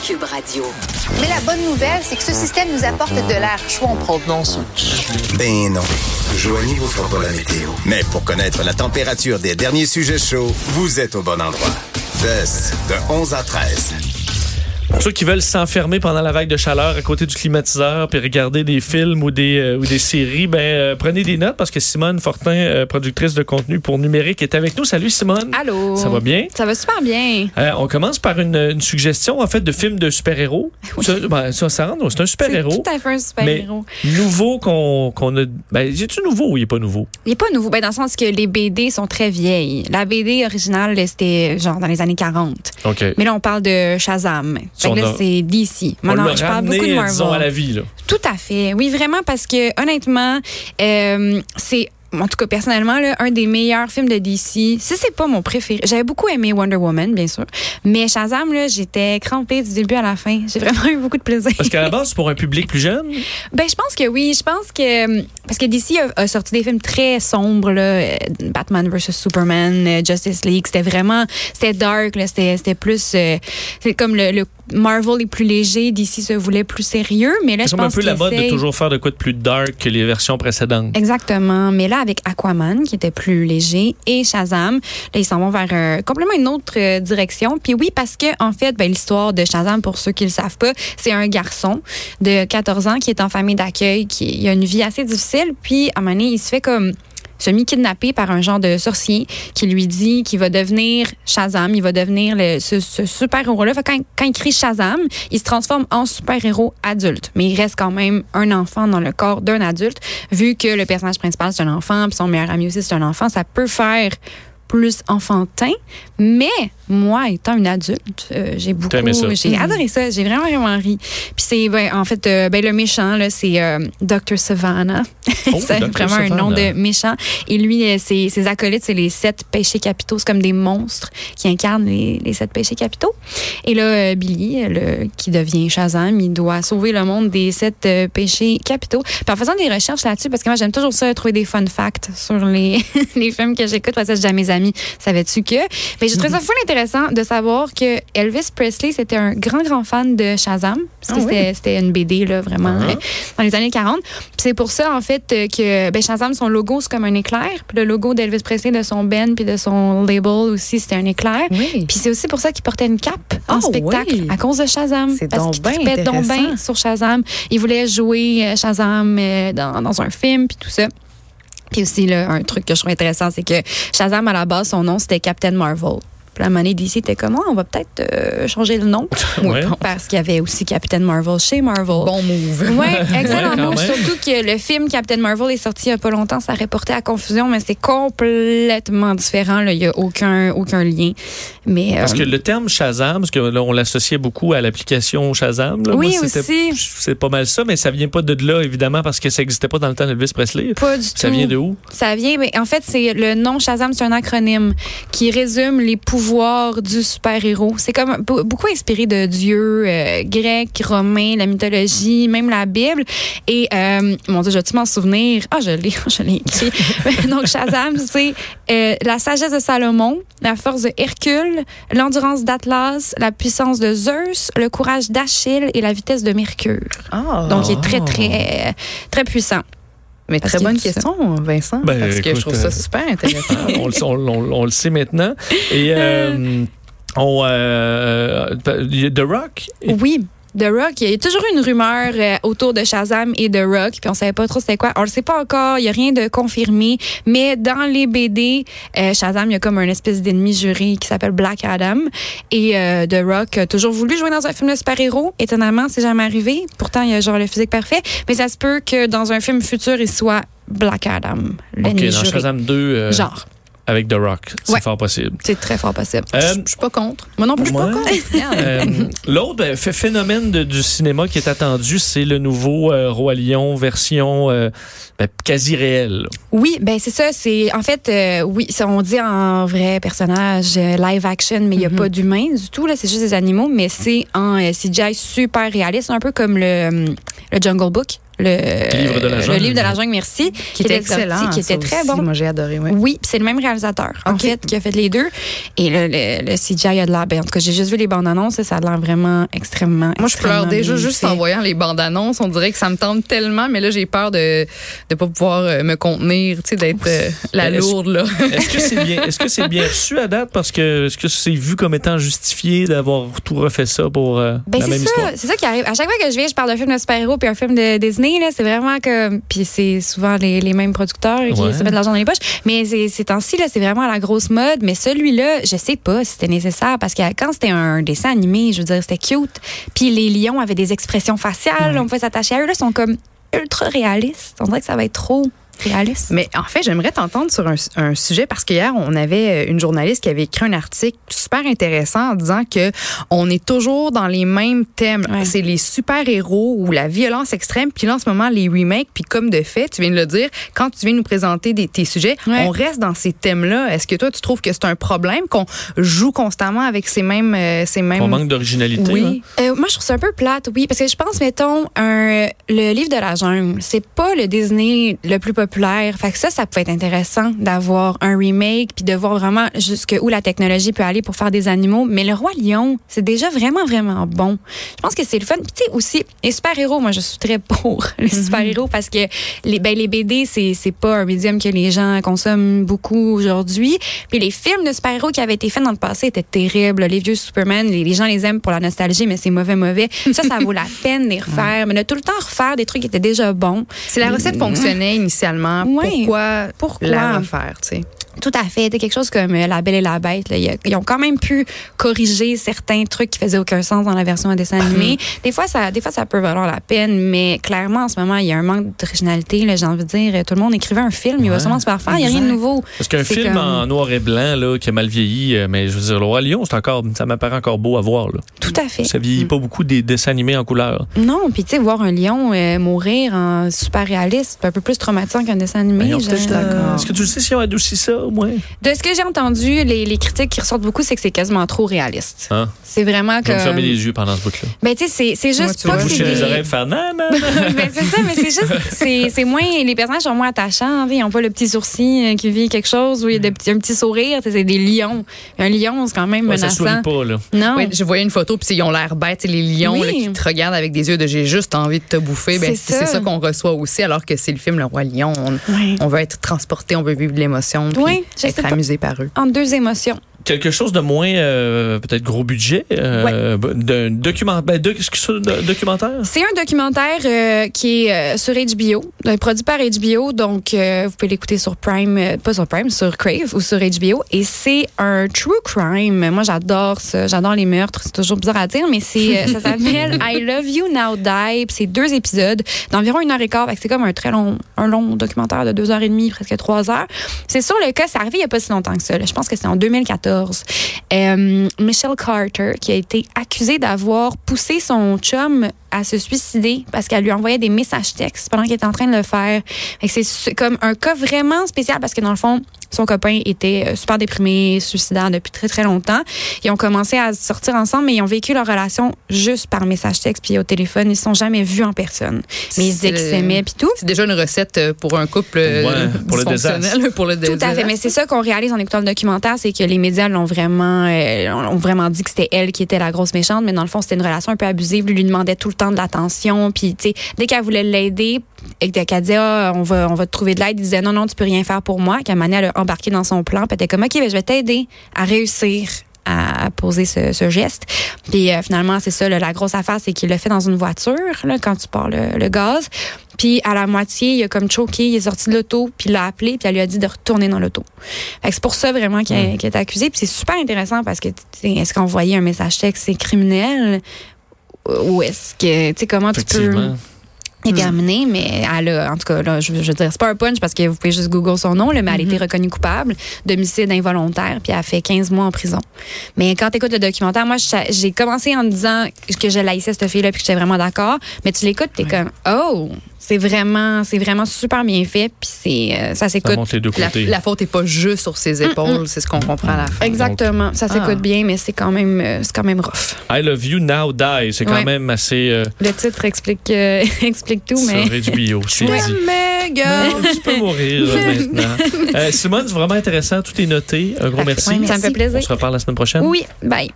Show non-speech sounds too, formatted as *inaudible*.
Cube Radio. Mais la bonne nouvelle, c'est que ce système nous apporte de l'air chaud en provenance. Ben non. Joignez vous fera pas la météo. Mais pour connaître la température des derniers sujets chauds, vous êtes au bon endroit. Test de 11 à 13. Pour ceux qui veulent s'enfermer pendant la vague de chaleur à côté du climatiseur puis regarder des films ou des, euh, ou des séries, ben euh, prenez des notes parce que Simone Fortin, euh, productrice de contenu pour numérique, est avec nous. Salut Simone. Allô. Ça va bien? Ça va super bien. On commence par une, une suggestion en fait de film de super-héros. *laughs* Ça, ben, ça, ça rentre, c'est un C'est super-héros. tout à fait un Mais super-héros. nouveau qu'on qu'on a. Ben, est-tu nouveau ou il est pas nouveau? Il n'est pas nouveau, ben, dans le sens que les BD sont très vieilles. La BD originale, c'était genre dans les années 40. OK. Mais là, on parle de Shazam. Fait que On là, c'est DC. on Maintenant, l'a je parle ramené, beaucoup de Marvel. disons, à la vie. Là. Tout à fait. Oui, vraiment, parce que honnêtement, euh, c'est en tout cas personnellement là, un des meilleurs films de DC. Si c'est pas mon préféré, j'avais beaucoup aimé Wonder Woman, bien sûr, mais Shazam là, j'étais crampée du début à la fin. J'ai vraiment eu beaucoup de plaisir. Parce qu'à la base, c'est pour un public plus jeune? Ben, je pense que oui. Je pense que. Parce que DC a, a sorti des films très sombres, là. euh, Batman vs Superman, euh, Justice League. C'était vraiment. C'était dark, là. C'était c'était plus. euh, c'est comme le, le Marvel est plus léger. DC se voulait plus sérieux. Mais là, C'est je comme un pense peu la mode de toujours faire de quoi de plus dark que les versions précédentes. Exactement. Mais là, avec Aquaman, qui était plus léger, et Shazam, là, ils s'en vont vers euh, complètement une autre euh, direction. Puis oui, parce que, en fait, ben, l'histoire de Shazam, pour ceux qui le savent pas, c'est un garçon de 14 ans qui est en famille d'accueil, qui il a une vie assez difficile. Puis, à un moment donné, il se fait comme semi-kidnappé par un genre de sorcier qui lui dit qu'il va devenir Shazam, il va devenir le- ce, super-héros-là. Quand, quand il crie Shazam, il se transforme en super-héros adulte. Mais il reste quand même un enfant dans le corps d'un adulte. Vu que le personnage principal, c'est un enfant, puis son meilleur ami aussi, c'est un enfant, ça peut faire plus enfantin. Mais moi, étant une adulte, euh, j'ai beaucoup, T'as aimé ça? j'ai adoré ça. J'ai vraiment vraiment ri. Puis c'est ben, en fait euh, ben, le méchant là, c'est euh, Dr Savannah. Oh, *laughs* c'est vraiment un nom de méchant. Et lui, ses, ses acolytes, c'est les sept péchés capitaux. C'est comme des monstres qui incarnent les, les sept péchés capitaux. Et là, euh, Billy, le, qui devient Shazam, il doit sauver le monde des sept euh, péchés capitaux. Puis en faisant des recherches là-dessus, parce que moi, j'aime toujours ça, trouver des fun facts sur les, *laughs* les films que j'écoute. Parce que à mes amis, savais-tu que? Mais j'ai trouvé ça fou intéressant de savoir que Elvis Presley, c'était un grand, grand fan de Shazam. Parce que Ah oui? c'était- une BD, là, vraiment, Ah. euh, dans les années 40. Puis c'est pour ça, en fait, euh, que ben, Shazam, son logo, c'est comme un éclair. Puis le logo d'Elvis Presley, de son Ben, puis de son label aussi, c'était un éclair. Oui. Puis c'est aussi pour ça qu'il portait une cape en Ah spectacle oui. à cause de Shazam. C'est parce qu'il ben donc ben sur Shazam. Il voulait jouer euh, Shazam dans, dans un film, puis tout ça. Puis aussi, là, un truc que je trouve intéressant, c'est que Shazam, à la base, son nom, c'était Captain Marvel. Puis la monnaie d'ici était comme, Ah, on va peut-être euh, changer le nom. *laughs* Ouais. Parce qu'il y avait aussi Captain Marvel chez Marvel. Bon move. Oui, excellent move. Surtout que le film Captain Marvel est sorti il n'y a pas longtemps. Ça aurait porté à confusion, mais c'est complètement différent. là. Il n'y a aucun, aucun lien. Mais, Parce euh, que le terme Shazam, parce que là, on l'associait beaucoup à l'application Shazam. là. Oui, Moi, aussi. C'est pas mal ça, mais ça vient pas de là, évidemment, parce que ça n'existait pas dans le temps d'Elvis Presley. pas du Ça tout. vient de où? Ça vient, mais en fait, c'est le nom Shazam, c'est un acronyme qui résume les pouvoirs du super-héros. C'est comme be- beaucoup inspiré de dieux euh, grecs, romains, la mythologie, même la Bible. Et euh, mon Dieu, je vais m'en souvenir? Ah, je l'ai, *laughs* je l'ai écrit. *laughs* Donc Shazam, c'est euh, la sagesse de Salomon, la force de Hercule, l'endurance d'Atlas, la puissance de Zeus, le courage d'Achille et la vitesse de Mercure. Ah. Donc, il est très, très, très puissant. Mais parce très bonne question, Vincent. Ben, parce que je trouve euh, ça super intéressant. *laughs* on, le, on- on- on le sait maintenant. Et *laughs* euh, on, euh, a The Rock. Oui. The Rock, il y a toujours une rumeur euh, autour de Shazam et de Rock, puis on savait pas trop c'était quoi. On le sait pas encore, il y a rien de confirmé, mais dans les BD, euh, Shazam, il y a comme un espèce d'ennemi juré qui s'appelle Black Adam et euh, The Rock a toujours voulu jouer dans un film de super-héros. Étonnamment, c'est jamais arrivé. Pourtant, il y a genre le physique parfait, mais ça se peut que dans un film futur, il soit Black Adam, l'ennemi dans juré. Shazam 2, euh, Genre, avec The Rock. C'est Ouais. fort possible. c'est très fort possible. Euh, Je suis pas contre. Moi non plus, je suis pas contre. *laughs* Euh, L'autre ben, ph- phénomène de- du cinéma qui est attendu, c'est le nouveau euh, Roi Lion version euh, ben, quasi réelle. Oui, ben c'est ça. C'est en fait, euh, oui, ça, on dit en vrai personnage live action, mais il n'y a pas d'humains du tout. Là, c'est juste des animaux, mais c'est en euh, CGI super réaliste, un peu comme le, le Jungle Book le Livre de la le jungle. livre de la jungle, merci, Qui était sorti, excellent. qui était ça très aussi. bon. Moi, j'ai adoré, oui. Oui, puis c'est le même réalisateur, en Ok. fait, qui a fait les deux. Et le, le, le CGI a de l'air. Ben, en tout cas, j'ai juste vu les bandes annonces, ça a l'air vraiment extrêmement. Moi, je pleure extrêmement déjà bien juste fait. en voyant les bandes annonces. On dirait que ça me tente tellement, mais là, j'ai peur de ne pas pouvoir euh, me contenir, tu sais, d'être euh, la lourde, là. Est-ce que c'est bien, est-ce que c'est bien reçu à date? Parce que est-ce que c'est vu comme étant justifié d'avoir tout refait ça pour euh, Ben la c'est même ça, histoire? c'est ça qui arrive. À chaque fois que je viens, je parle d'un film de super-héros puis un film de Disney là, c'est vraiment comme puis c'est souvent les, les mêmes producteurs qui Ouais. se mettent de l'argent dans les poches, mais c'est ces temps-ci là, c'est vraiment la grosse mode, mais celui-là, je sais pas si c'était nécessaire parce que quand c'était un dessin animé, je veux dire, c'était cute. Puis les lions avaient des expressions faciales, on pouvait s'attacher à eux là, ils sont comme ultra réalistes. On dirait que ça va être trop réaliste. Mais en fait, j'aimerais t'entendre sur un, un sujet parce qu'hier, on avait euh, une journaliste qui avait écrit un article super intéressant en disant que on est toujours dans les mêmes thèmes. Ouais. C'est les super-héros ou la violence extrême. Puis là, en ce moment, les remakes. Puis comme de fait, tu viens de le dire, quand tu viens nous présenter des, tes sujets, Ouais. on reste dans ces thèmes-là. Est-ce que toi, tu trouves que c'est un problème qu'on joue constamment avec ces mêmes... euh, ces mêmes... On manque d'originalité. hein? Oui. Euh, moi, je trouve ça un peu plate, oui, parce que je pense, mettons, un, le livre de la jungle, c'est pas le Disney le plus populaire. Fait que ça, ça peut être intéressant d'avoir un remake puis de voir vraiment jusqu'où la technologie peut aller pour faire des animaux. Mais le roi lion, c'est déjà vraiment, vraiment bon. Je pense que c'est le fun. Puis tu sais aussi, les super-héros, moi, je suis très *laughs* pour les super-héros parce que les, ben, les BD, c'est, c'est pas un médium que les gens consomment beaucoup aujourd'hui. Puis les films de super-héros qui avaient été faits dans le passé étaient terribles. Les vieux Superman, les, les gens les aiment pour la nostalgie, mais c'est mauvais, mauvais. Ça, ça vaut la *laughs* peine de les refaire. Mais de tout le temps refaire des trucs qui étaient déjà bons. Si la recette fonctionnait initialement, Ouais. pourquoi, Pourquoi? la refaire, tu sais? Tout à fait. C'était quelque chose comme euh, La Belle et la Bête. là. Ils ont quand même pu corriger certains trucs qui faisaient aucun sens dans la version en dessin animé. des fois, ça, des fois, ça peut valoir la peine, mais clairement, en ce moment, il y a un manque d'originalité. là, J'ai envie de dire, tout le monde écrivait un film, il va sûrement se faire faire. Il n'y a rien de nouveau. Parce qu'un film comme- en noir et blanc là, qui a mal vieilli, euh, mais je veux dire, le roi lion, c'est encore, ça m'apparaît encore beau à voir. Là. Tout à fait. Ça vieillit pas beaucoup des dessins animés en couleur. Non, puis tu sais, voir un lion euh, mourir en super réaliste, c'est un peu plus traumatisant qu'un dessin animé. Ben. Est-ce que tu le sais si on adoucit ça? Au moins? De ce que j'ai entendu, les, les critiques qui ressortent beaucoup, c'est que c'est quasiment trop réaliste. Hein? C'est vraiment Je vais me fermer les yeux pendant ce bout-là. Ben, tu sais, c'est- c'est Ouais, juste tu pas vois, que c'est les des- oreilles et faire nan, nan, *laughs* nan. ben, c'est ça, mais c'est juste, c'est c'est moins, les personnages sont moins attachants. Ils n'ont pas le petit sourcil euh, qui vit quelque chose ou il y a des un petit sourire. tu sais, C'est des lions. Un lion, c'est quand même Ouais, ça menaçant. sourit pas, là. Non. Oui, je voyais une photo, puis ils ont l'air bêtes, les lions Oui. là, qui te regardent avec des yeux de j'ai juste envie de te bouffer. Ben, C'est ça. ça qu'on reçoit aussi, alors que c'est le film Le Roi Lion. On, Ouais. on veut être transporté, on veut vivre de l'émotion, Oui, je sais être amusé par eux. En deux émotions. Quelque chose de moins, euh, peut-être gros budget, euh, d'un documentaire. Ben, doc- documentaire? C'est un documentaire euh, qui est sur HBO, produit par HBO, donc vous pouvez l'écouter sur Prime, pas sur Prime, sur Crave ou sur HBO. Et c'est un true crime. Moi, j'adore ça, j'adore les meurtres. C'est toujours bizarre à dire, mais c'est ça *laughs* s'appelle I Love You Now Die. C'est deux épisodes d'environ une heure et quart. C'est comme un très long, un long documentaire de deux heures et demie, presque trois heures. C'est sur le cas, c'est arrivé il y a pas si longtemps que ça. là. Je pense que c'est en 2014. Euh, Michelle Carter qui a été accusée d'avoir poussé son chum à se suicider parce qu'elle lui envoyait des messages textes pendant qu'il était en train de le faire. C'est comme un cas vraiment spécial parce que dans le fond, son copain était euh, super déprimé, suicidaire depuis très très longtemps. Ils ont commencé à sortir ensemble, mais ils ont vécu leur relation juste par message texte puis au téléphone. Ils se sont jamais vus en personne. Mais ils se disaient qu'ils C'est- s'aimaient puis tout. C'est déjà une recette euh, pour un couple euh, Ouais, pour le dysfonctionnel, pour le Tout à fait. désastre. Mais c'est ça qu'on réalise en écoutant le documentaire, c'est que les médias l'ont vraiment, euh, ont vraiment dit que c'était elle qui était la grosse méchante, mais dans le fond, c'était une relation un peu abusive. Lui, lui demandait tout le temps de l'attention. Puis, tu sais, dès qu'elle voulait l'aider et qu'elle disait, ah, on va, on va te trouver de l'aide, il disait, non, non, tu peux rien faire pour moi. Qu'à Mané, elle a embarqué dans son plan. Puis, elle était comme, OK, ben, je vais t'aider à réussir à poser ce, ce geste. Puis euh, finalement, c'est ça, là, la grosse affaire, c'est qu'il l'a fait dans une voiture, là, quand tu pars le, le gaz. Puis à la moitié, il a comme choqué, il est sorti de l'auto, puis il l'a appelé, puis elle lui a dit de retourner dans l'auto. C'est pour ça vraiment qu'il qu'il est accusé. Puis c'est super intéressant parce que, est-ce qu'envoyer un message texte, c'est criminel? Ou est-ce que, tu sais, comment tu peux Effectivement. déterminer, mais elle a, en tout cas, là, je, je veux dire, c'est pas un punch parce que vous pouvez juste Google son nom, là, mais elle a été reconnue coupable d'homicide involontaire, puis elle a fait 15 mois en prison. Mais quand tu écoutes le documentaire, moi, je- j'ai commencé en me disant que je laissais cette fille-là, puis que j'étais vraiment d'accord, mais tu l'écoutes, t'es comme, oh, c'est vraiment, c'est vraiment super bien fait. Puis c'est, euh, ça Ça s'écoute. monte les deux La, côtés. la faute est pas juste sur ses épaules, c'est ce qu'on comprend à la fin. Exactement, ça s'écoute Ah. bien, mais c'est quand même, euh, c'est quand même rough. I Love You Now Die, c'est quand Ouais. même assez euh, Le titre explique, euh, *laughs* explique tout, mais. C'est *laughs* mais, gars, Non, tu peux mourir là, *laughs* maintenant. Euh, Simone, c'est vraiment intéressant. Tout est noté. Un gros merci. ça me fait On plaisir. se reparle la semaine prochaine. Oui, bye.